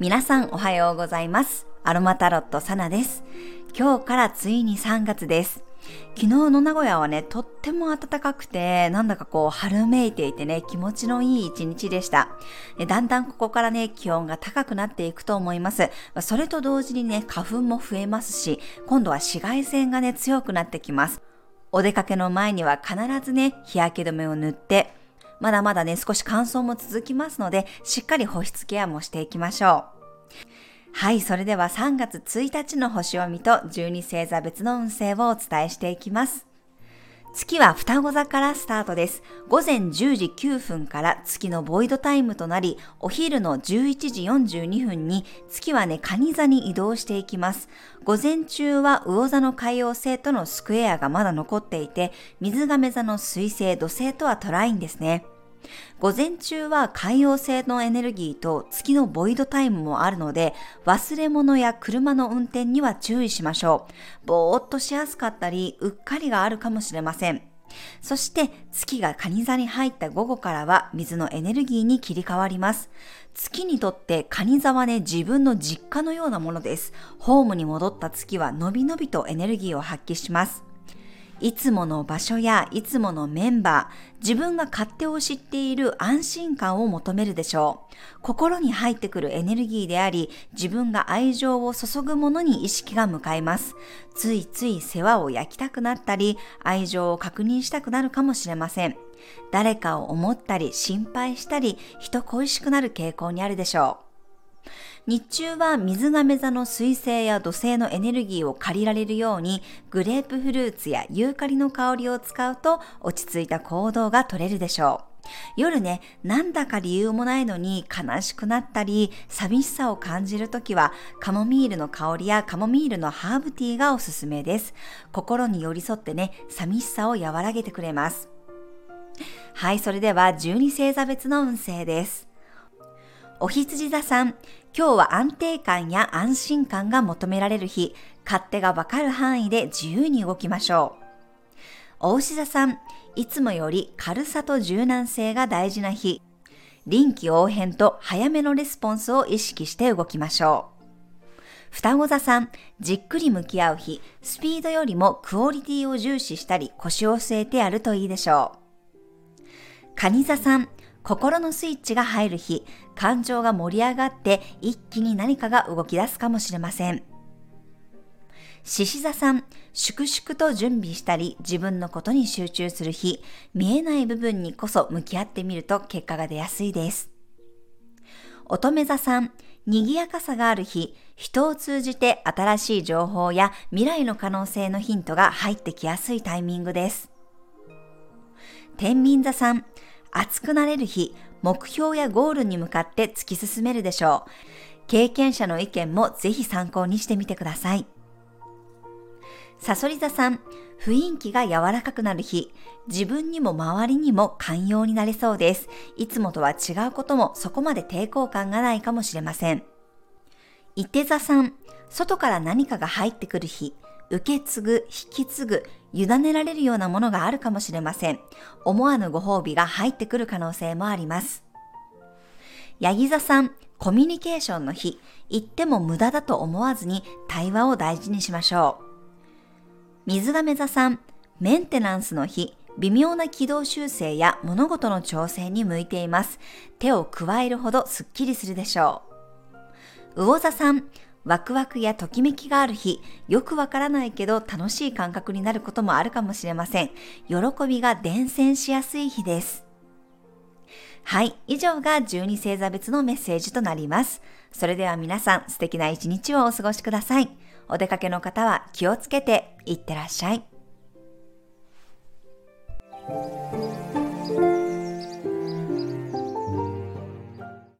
皆さんおはようございます。アロマタロットサナです。今日からついに3月です。昨日の名古屋はね、とっても暖かくて、なんだかこう春めいていてね、気持ちのいい一日でした。だんだんここからね、気温が高くなっていくと思います。それと同時にね、花粉も増えますし、今度は紫外線がね、強くなってきます。お出かけの前には必ずね、日焼け止めを塗って、まだまだね、少し乾燥も続きますので、しっかり保湿ケアもしていきましょう。はい、それでは3月1日の星読みと12星座別の運勢をお伝えしていきます。月は双子座からスタートです。午前10時9分から月のボイドタイムとなり、お昼の11時42分に月はね、蟹座に移動していきます。午前中は魚座の海洋星とのスクエアがまだ残っていて、水亀座の水星、土星とはトラインですね。午前中は海洋性のエネルギーと月のボイドタイムもあるので、忘れ物や車の運転には注意しましょう。ぼーっとしやすかったり、うっかりがあるかもしれません。そして月が蟹座に入った午後からは水のエネルギーに切り替わります。月にとって蟹座はね、自分の実家のようなものです。ホームに戻った月はのびのびとエネルギーを発揮します。いつもの場所やいつものメンバー、自分が勝手を知っている安心感を求めるでしょう。心に入ってくるエネルギーであり、自分が愛情を注ぐものに意識が向かいます。ついつい世話を焼きたくなったり、愛情を確認したくなるかもしれません。誰かを思ったり心配したり、人恋しくなる傾向にあるでしょう。日中は水亀座の水星や土星のエネルギーを借りられるようにグレープフルーツやユーカリの香りを使うと落ち着いた行動が取れるでしょう。夜ね、なんだか理由もないのに悲しくなったり、寂しさを感じるときは、カモミールの香りやカモミールのハーブティーがおすすめです。心に寄り添ってね、寂しさを和らげてくれます。はい、それでは12星座別の運勢です。お羊座さん、今日は安定感や安心感が求められる日、勝手がわかる範囲で自由に動きましょう。お牛座さん、いつもより軽さと柔軟性が大事な日、臨機応変と早めのレスポンスを意識して動きましょう。双子座さん、じっくり向き合う日、スピードよりもクオリティを重視したり腰を据えてやるといいでしょう。蟹座さん、心のスイッチが入る日、感情が盛り上がって一気に何かが動き出すかもしれません。獅子座さん、粛々と準備したり自分のことに集中する日、見えない部分にこそ向き合ってみると結果が出やすいです。乙女座さん、賑やかさがある日、人を通じて新しい情報や未来の可能性のヒントが入ってきやすいタイミングです。天秤座さん、熱くなれる日、目標やゴールに向かって突き進めるでしょう。経験者の意見もぜひ参考にしてみてください。サソリ座さん、雰囲気が柔らかくなる日、自分にも周りにも寛容になれそうです。いつもとは違うこともそこまで抵抗感がないかもしれません。伊手座さん、外から何かが入ってくる日、受け継ぐ、引き継ぐ、委ねられるようなものがあるかもしれません。思わぬご褒美が入ってくる可能性もあります。ヤギ座さん、コミュニケーションの日、言っても無駄だと思わずに対話を大事にしましょう。水亀座さん、メンテナンスの日、微妙な軌道修正や物事の調整に向いています。手を加えるほどスッキリするでしょう。魚座さん、ワクワクやときめきがある日、よくわからないけど楽しい感覚になることもあるかもしれません。喜びが伝染しやすい日です。はい、以上が12星座別のメッセージとなります。それでは皆さん素敵な一日をお過ごしください。お出かけの方は気をつけていってらっしゃい。